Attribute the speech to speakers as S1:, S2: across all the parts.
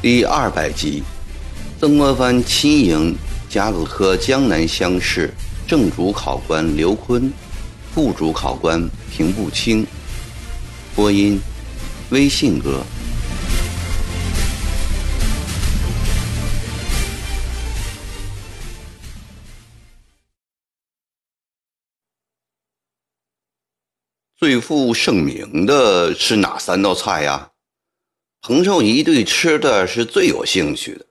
S1: 第二百集，曾国藩亲迎甲子科江南乡试正主考官刘坤，副主考官平步青。播音：微信哥。最负盛名的是哪三道菜呀？彭寿仪对吃的是最有兴趣的。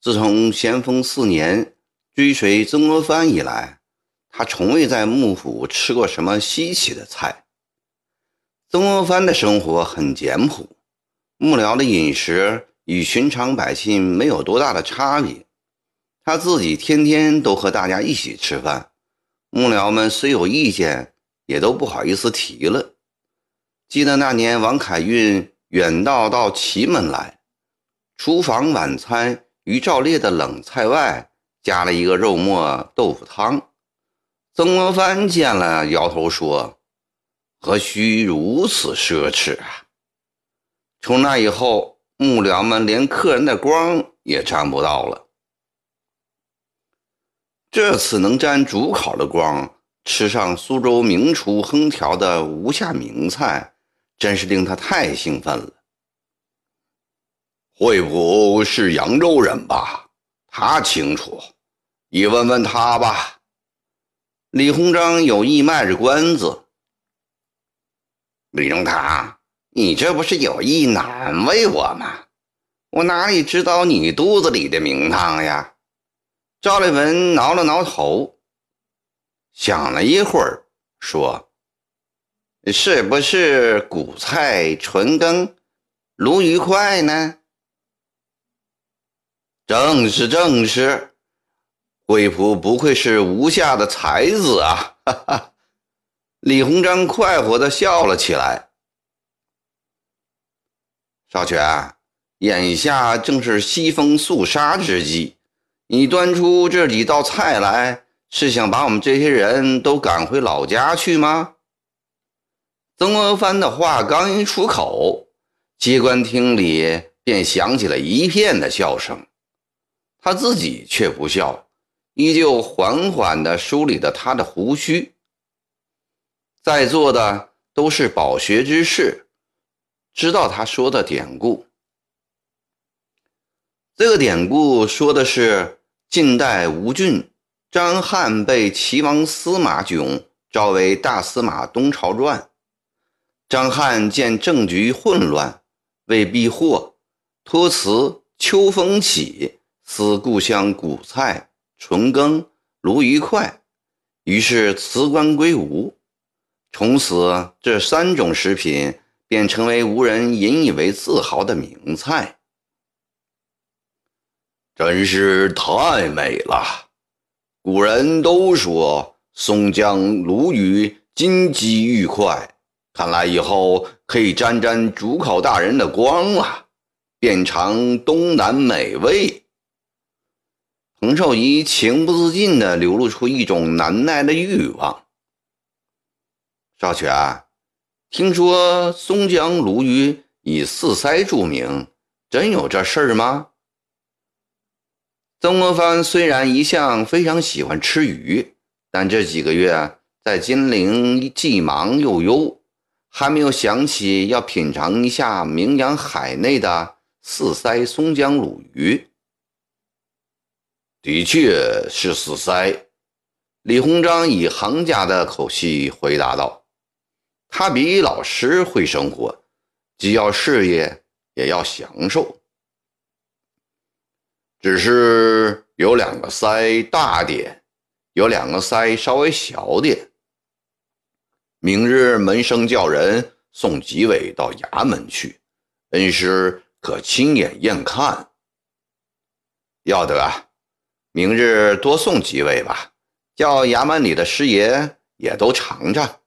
S1: 自从咸丰四年追随曾国藩以来，他从未在幕府吃过什么稀奇的菜。曾国藩的生活很简朴，幕僚的饮食与寻常百姓没有多大的差别。他自己天天都和大家一起吃饭，幕僚们虽有意见。也都不好意思提了。记得那年王凯运远道到祁门来，厨房晚餐于照例的冷菜外加了一个肉末豆腐汤。曾国藩见了，摇头说：“何须如此奢侈啊！”从那以后，幕僚们连客人的光也沾不到了。这次能沾主考的光。吃上苏州名厨烹调的无下名菜，真是令他太兴奋了。惠普是扬州人吧？他清楚，你问问他吧。李鸿章有意卖着关子。李中堂，你这不是有意难为我吗？我哪里知道你肚子里的名堂呀？赵立文挠了挠头。想了一会儿，说：“是不是古菜纯羹，鲈鱼块呢？”正是，正是。惠普不愧是吴下的才子啊！哈哈。李鸿章快活的笑了起来。少泉，眼下正是西风肃杀之际，你端出这几道菜来。是想把我们这些人都赶回老家去吗？曾国藩的话刚一出口，机关厅里便响起了一片的笑声。他自己却不笑，依旧缓缓地梳理着他的胡须。在座的都是饱学之士，知道他说的典故。这个典故说的是近代吴郡。张翰被齐王司马囧召为大司马东朝传。张翰见政局混乱，为避祸，托辞秋风起，思故乡古菜纯羹鲈鱼快，于是辞官归吴。从此，这三种食品便成为吴人引以为自豪的名菜。真是太美了。古人都说松江鲈鱼金鸡玉块，看来以后可以沾沾主考大人的光了，遍尝东南美味。彭寿仪情不自禁地流露出一种难耐的欲望。少泉，听说松江鲈鱼以四腮著名，真有这事儿吗？曾国藩虽然一向非常喜欢吃鱼，但这几个月在金陵既忙又忧，还没有想起要品尝一下名扬海内的四腮松江鲈鱼。的确是四腮，李鸿章以行家的口气回答道：“他比老师会生活，既要事业，也要享受。”只是有两个腮大点，有两个腮稍微小点。明日门生叫人送几尾到衙门去，恩师可亲眼验看。要得啊，明日多送几尾吧，叫衙门里的师爷也都尝尝。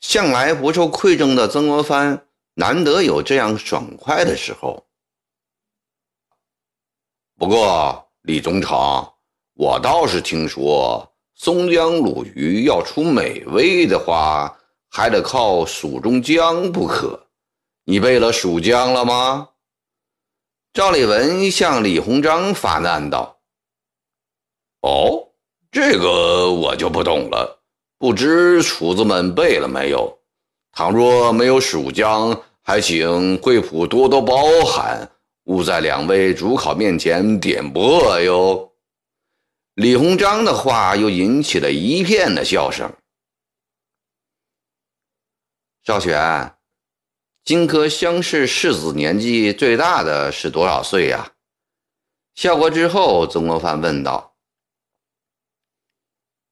S1: 向来不受馈赠的曾国藩，难得有这样爽快的时候。不过，李宗成，我倒是听说松江鲈鱼要出美味的话，还得靠蜀中江不可。你背了蜀江了吗？赵立文向李鸿章发难道：“
S2: 哦，这个我就不懂了，不知厨子们背了没有？倘若没有蜀江，还请贵府多多包涵。”勿在两位主考面前点拨哟。
S1: 李鸿章的话又引起了一片的笑声。少选，荆轲乡试士子年纪最大的是多少岁呀？笑过之后，曾国藩问道：“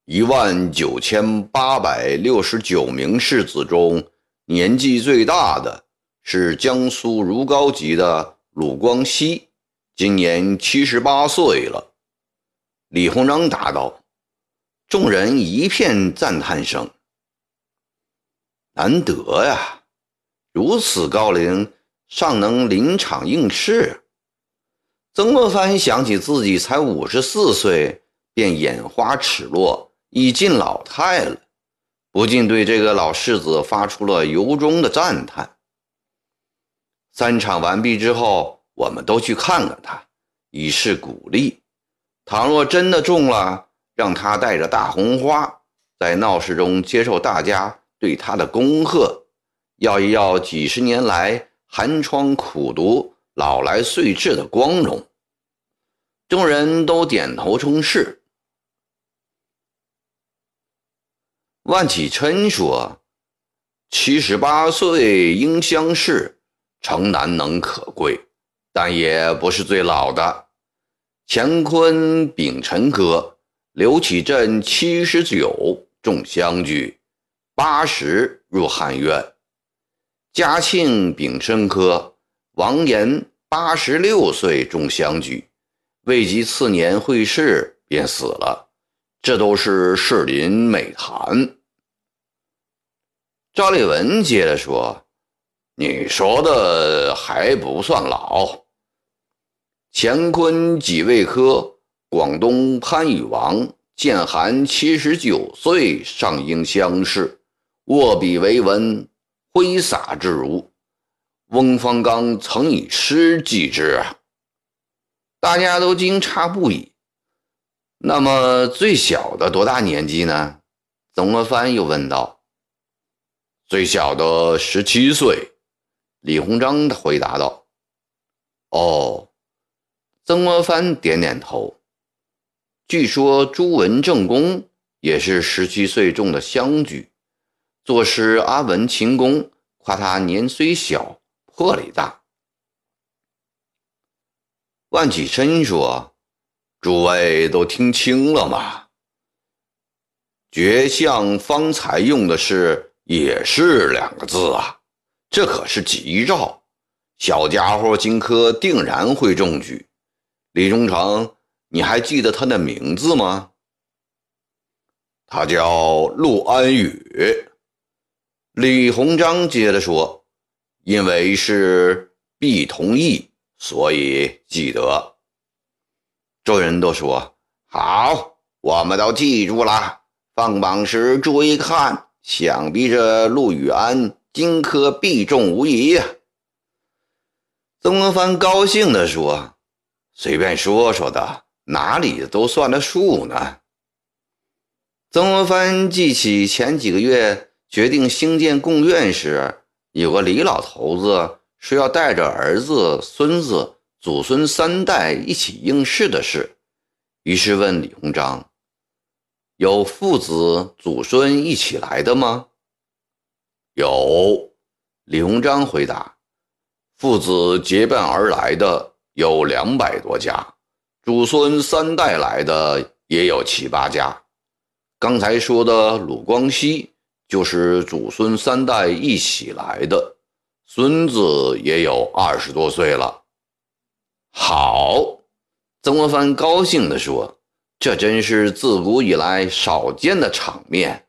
S2: 一万九千八百六十九名士子中，年纪最大的是江苏如皋籍的。”鲁光熙今年七十八岁了，
S1: 李鸿章答道。众人一片赞叹声。难得呀，如此高龄尚能临场应试。曾国藩想起自己才五十四岁，便眼花齿落，已近老态了，不禁对这个老世子发出了由衷的赞叹。三场完毕之后，我们都去看看他，以示鼓励。倘若真的中了，让他带着大红花，在闹市中接受大家对他的恭贺，要一要几十年来寒窗苦读、老来岁至的光荣。众人都点头称是。万启琛说：“七十八岁应乡试。”诚难能可贵，但也不是最老的。乾坤丙辰科，刘启镇七十九中乡举，八十入翰院。嘉庆丙申科，王延八十六岁中乡举，未及次年会试便死了，这都是士林美谈。赵立文接着说。你说的还不算老。乾坤己未科，广东潘禹王建寒七十九岁上应乡试，握笔为文，挥洒自如。翁方刚曾以诗记之啊！大家都惊诧不已。那么最小的多大年纪呢？曾国藩又问道。
S2: 最小的十七岁。
S1: 李鸿章回答道：“哦。”曾国藩点点头。据说朱文正公也是十七岁中的乡举。作诗阿文秦公夸他年虽小，魄力大。
S2: 万启琛说：“诸位都听清了吗？绝相方才用的是‘也是’两个字啊。”这可是吉兆，小家伙荆轲定然会中举。李忠诚，你还记得他的名字吗？他叫陆安宇。李鸿章接着说：“因为是必同意，所以记得。”
S1: 众人都说：“好，我们都记住了。放榜时注意看，想必这陆羽安。”荆轲必中无疑呀！曾国藩高兴地说：“随便说说的，哪里都算得数呢？”曾国藩记起前几个月决定兴建贡院时，有个李老头子说要带着儿子、孙子、祖孙三代一起应试的事，于是问李鸿章：“有父子、祖孙一起来的吗？”
S2: 有，
S1: 李鸿章回答：“父子结伴而来的有两百多家，祖孙三代来的也有七八家。刚才说的鲁光熙就是祖孙三代一起来的，孙子也有二十多岁了。”好，曾国藩高兴地说：“这真是自古以来少见的场面。”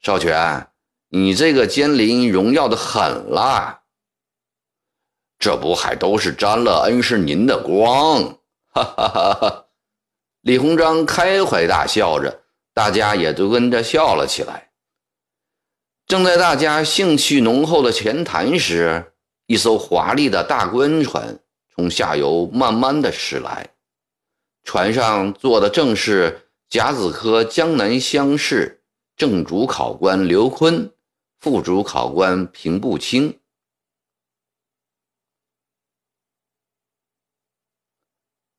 S1: 少权。你这个奸陵荣耀的很了，
S2: 这不还都是沾了恩师您的光？哈哈哈哈！李鸿章开怀大笑着，大家也都跟着笑了起来。正在大家兴趣浓厚的闲谈时，一艘华丽的大官船从下游慢慢的驶来，船上坐的正是甲子科江南乡试正主考官刘坤，副主考官平步青。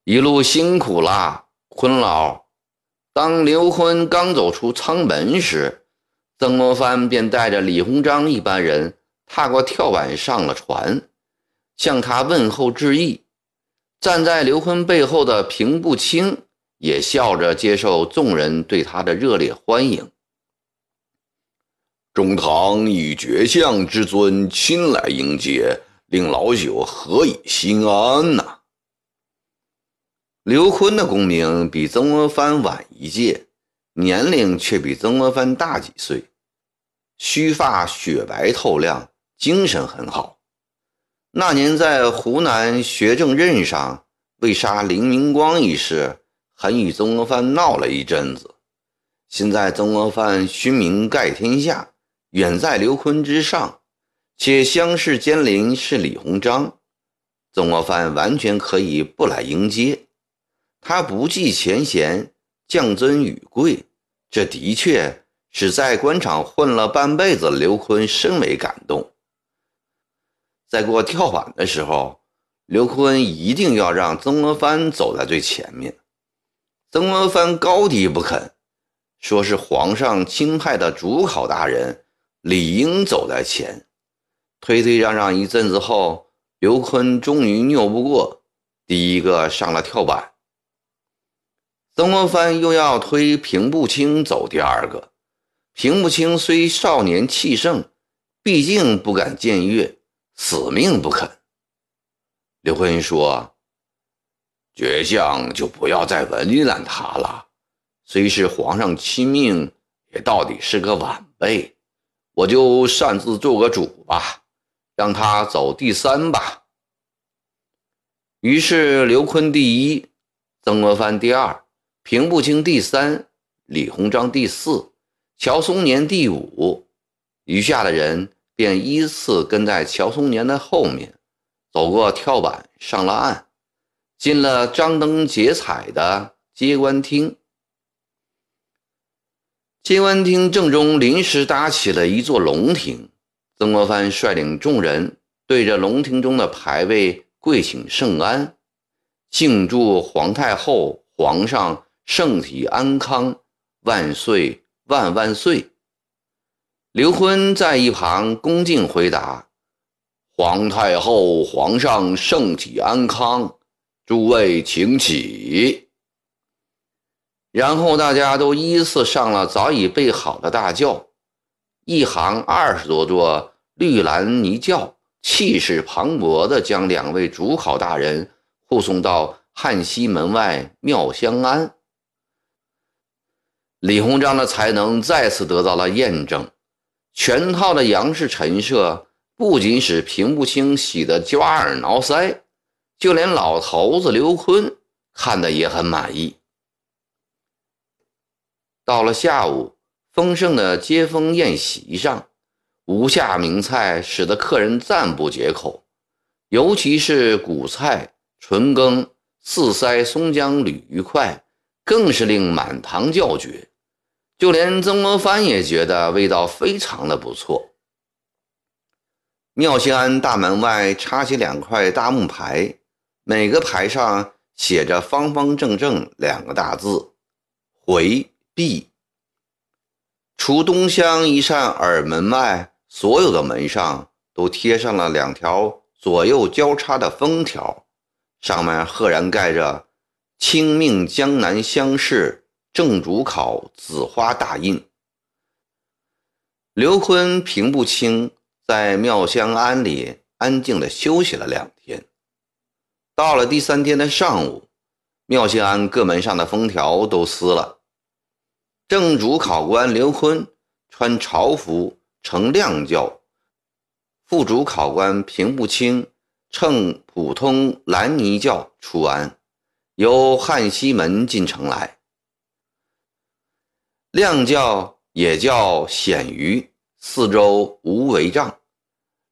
S2: 一路辛苦啦，坤老。当刘坤刚走出舱门时，曾国藩便带着李鸿章一班人踏过跳板上了船，向他问候致意。站在刘坤背后的平步青也笑着接受众人对他的热烈欢迎。
S1: 中堂以绝相之尊亲来迎接，令老朽何以心安呐？
S2: 刘坤的功名比曾国藩晚一届。年龄却比曾国藩大几岁，须发雪白透亮，精神很好。那年在湖南学政任上为杀林明光一事，还与曾国藩闹了一阵子。现在曾国藩勋名盖天下，远在刘坤之上，且乡试监临是李鸿章，曾国藩完全可以不来迎接。他不计前嫌，降尊与贵。这的确使在官场混了半辈子刘坤深为感动。在过跳板的时候，刘坤一定要让曾国藩走在最前面。曾国藩高低不肯，说是皇上钦派的主考大人，理应走在前。推推让让一阵子后，刘坤终于拗不过，第一个上了跳板。曾国藩又要推平步青走第二个。平步青虽少年气盛，毕竟不敢僭越，死命不肯。刘坤说：“
S1: 绝相就不要再为难他了。虽是皇上亲命，也到底是个晚辈。我就擅自做个主吧，让他走第三吧。”
S2: 于是刘坤第一，曾国藩第二。平步青第三，李鸿章第四，乔松年第五，余下的人便依次跟在乔松年的后面，走过跳板，上了岸，进了张灯结彩的接官厅。接官厅正中临时搭起了一座龙庭，曾国藩率领众人对着龙庭中的牌位跪请圣安，敬祝皇太后、皇上。圣体安康，万岁万万岁！刘坤在一旁恭敬回答：“
S1: 皇太后、皇上圣体安康，诸位请起。”
S2: 然后大家都依次上了早已备好的大轿，一行二十多座绿蓝泥轿，气势磅礴地将两位主考大人护送到汉西门外妙香庵。李鸿章的才能再次得到了验证，全套的杨氏陈设不仅使平步青喜得抓耳挠腮，就连老头子刘坤看的也很满意。到了下午，丰盛的接风宴席上，无下名菜使得客人赞不绝口，尤其是古菜纯羹、四腮松江鲤鱼块。更是令满堂叫绝，就连曾国藩也觉得味道非常的不错。妙兴庵大门外插起两块大木牌，每个牌上写着方方正正两个大字“回 B，”。除东厢一扇耳门外，所有的门上都贴上了两条左右交叉的封条，上面赫然盖着。清命江南乡试正主考紫花大印。刘坤、平步青在妙香庵里安静地休息了两天。到了第三天的上午，妙香庵各门上的封条都撕了。正主考官刘坤穿朝服乘亮轿，副主考官平步青乘普通蓝泥轿出安。
S1: 由汉西门进城来。亮轿也叫显鱼，四周无帷帐，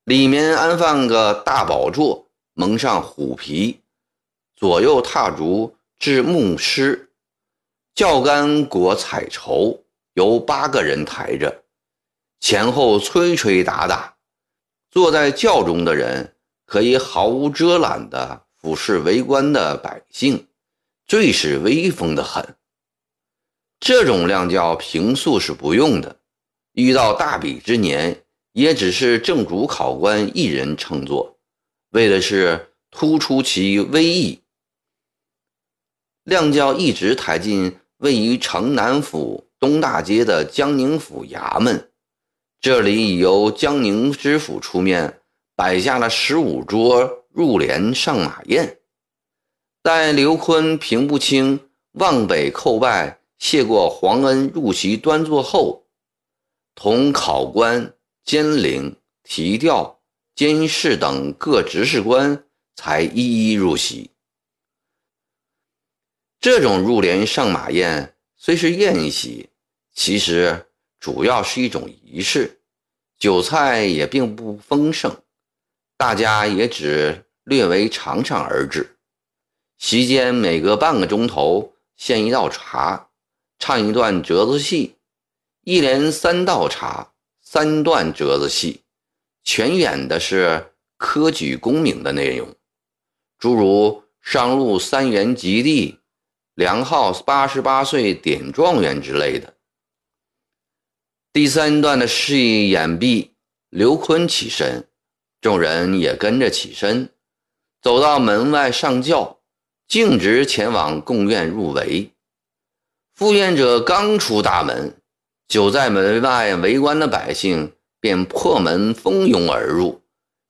S1: 里面安放个大宝座，蒙上虎皮，左右踏竹至木狮，轿杆裹彩绸，由八个人抬着，前后吹吹打打，坐在轿中的人可以毫无遮拦地俯视围观的百姓。最是威风的很。这种亮轿平素是不用的，遇到大比之年，也只是正主考官一人乘坐，为的是突出其威仪。亮轿一直抬进位于城南府东大街的江宁府衙门，这里已由江宁知府出面摆下了十五桌入帘上马宴。待刘坤、平不清望北叩拜，谢过皇恩，入席端坐后，同考官、监领、提调、监事等各执事官才一一入席。这种入帘上马宴虽是宴席，其实主要是一种仪式，酒菜也并不丰盛，大家也只略为尝尝而止。席间每隔半个钟头献一道茶，唱一段折子戏，一连三道茶，三段折子戏，全演的是科举功名的内容，诸如上路三元及第、梁浩八十八岁点状元之类的。第三段的示意掩蔽，刘坤起身，众人也跟着起身，走到门外上轿。径直前往贡院入围，赴宴者刚出大门，久在门外围观的百姓便破门蜂拥而入，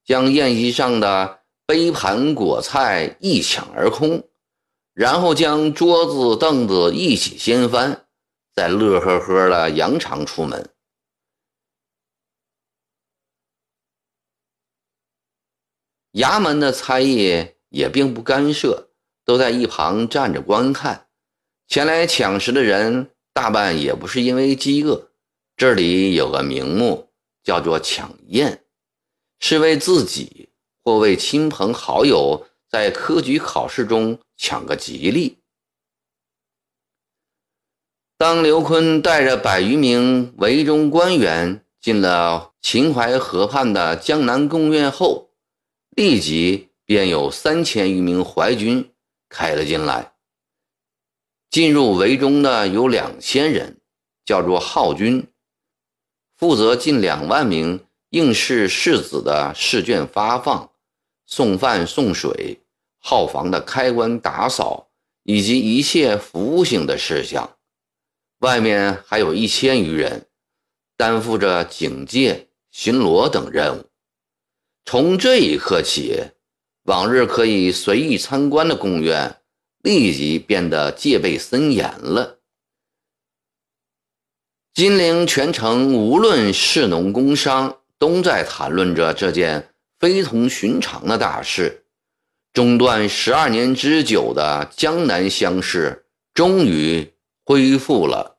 S1: 将宴席上的杯盘果菜一抢而空，然后将桌子凳子一起掀翻，再乐呵呵的扬长出门。衙门的差役也并不干涉。都在一旁站着观看，前来抢食的人大半也不是因为饥饿，这里有个名目叫做抢宴，是为自己或为亲朋好友在科举考试中抢个吉利。当刘坤带着百余名围中官员进了秦淮河畔的江南贡院后，立即便有三千余名淮军。开了进来，进入围中的有两千人，叫做号军，负责近两万名应试士子的试卷发放、送饭送水、号房的开关打扫以及一切服务性的事项。外面还有一千余人，担负着警戒、巡逻等任务。从这一刻起。往日可以随意参观的贡院，立即变得戒备森严了。金陵全城无论士农工商，都在谈论着这件非同寻常的大事。中断十二年之久的江南乡试，终于恢复了。